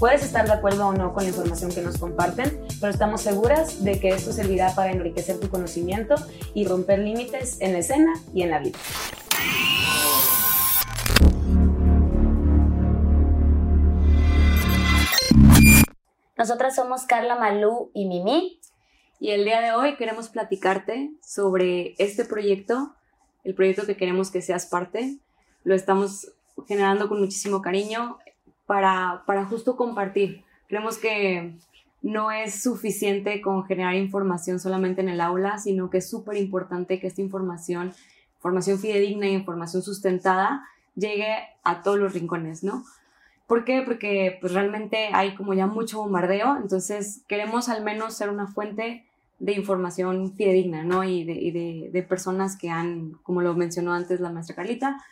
Puedes estar de acuerdo o no con la información que nos comparten, pero estamos seguras de que esto servirá para enriquecer tu conocimiento y romper límites en la escena y en la vida. Nosotras somos Carla Malú y Mimi. Y el día de hoy queremos platicarte sobre este proyecto, el proyecto que queremos que seas parte. Lo estamos generando con muchísimo cariño para, para justo compartir. Creemos que no es suficiente con generar información solamente en el aula, sino que es súper importante que esta información, información fidedigna y información sustentada, llegue a todos los rincones, ¿no? ¿Por qué? Porque pues realmente hay como ya mucho bombardeo, entonces queremos al menos ser una fuente de información fidedigna, ¿no? Y de, y de, de personas que han, como lo mencionó antes la maestra Carlita,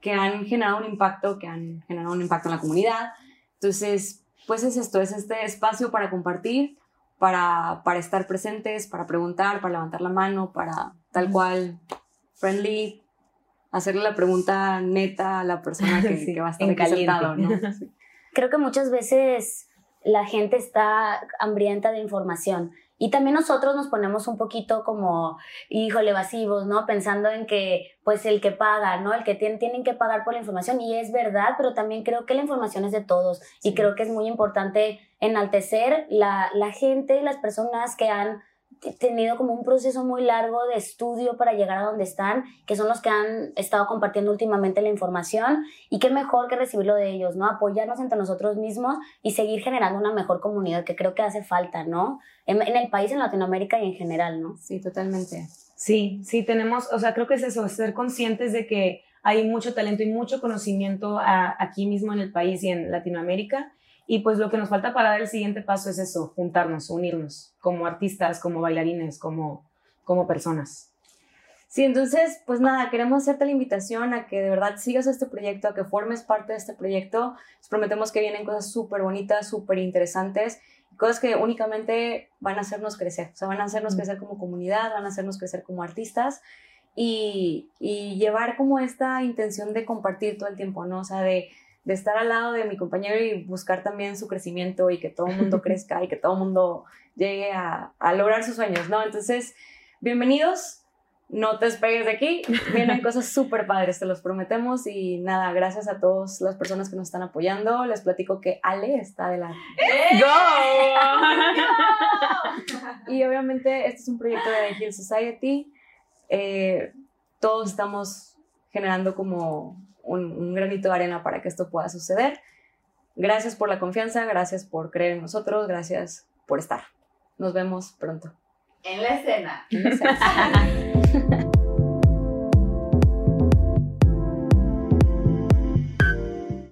que han generado un impacto, que han generado un impacto en la comunidad. Entonces, pues es esto, es este espacio para compartir, para, para estar presentes, para preguntar, para levantar la mano, para tal cual, friendly, hacerle la pregunta neta a la persona que, va a estar aquí ¿no? Creo que muchas veces la gente está hambrienta de información y también nosotros nos ponemos un poquito como, híjole, evasivos, ¿no? Pensando en que, pues, el que paga, ¿no? El que tiene, tienen que pagar por la información. Y es verdad, pero también creo que la información es de todos. Y creo que es muy importante enaltecer la, la gente, las personas que han tenido como un proceso muy largo de estudio para llegar a donde están, que son los que han estado compartiendo últimamente la información y qué mejor que recibirlo de ellos, ¿no? Apoyarnos entre nosotros mismos y seguir generando una mejor comunidad que creo que hace falta, ¿no? En, el país, en Latinoamérica y en general, ¿no? Sí, totalmente. Sí, sí, tenemos, o sea, creo que es eso, ser conscientes de que hay mucho talento y mucho conocimiento aquí mismo en el país y en Latinoamérica y pues lo que nos falta para dar el siguiente paso es eso, juntarnos, unirnos como artistas, como bailarines, como, como personas. Sí, entonces, pues nada, queremos hacerte la invitación a que de verdad sigas este proyecto, a que formes parte de este proyecto. Les prometemos que vienen cosas súper bonitas, súper interesantes, cosas que únicamente van a hacernos crecer, o sea, van a hacernos crecer como comunidad, van a hacernos crecer como artistas y, y llevar como esta intención de compartir todo el tiempo, ¿no? O sea, de de estar al lado de mi compañero y buscar también su crecimiento y que todo el mundo crezca y que todo el mundo llegue a, a lograr sus sueños, ¿no? Entonces, bienvenidos, no te despegues de aquí, vienen cosas súper padres, te los prometemos y nada, gracias a todas las personas que nos están apoyando, les platico que Ale está adelante. ¡Go! y obviamente este es un proyecto de The Hill Society, eh, todos estamos generando como un, granito de arena para que esto pueda suceder. Gracias por la confianza, gracias por creer en nosotros, gracias por estar. Nos vemos pronto. En la escena. En la escena.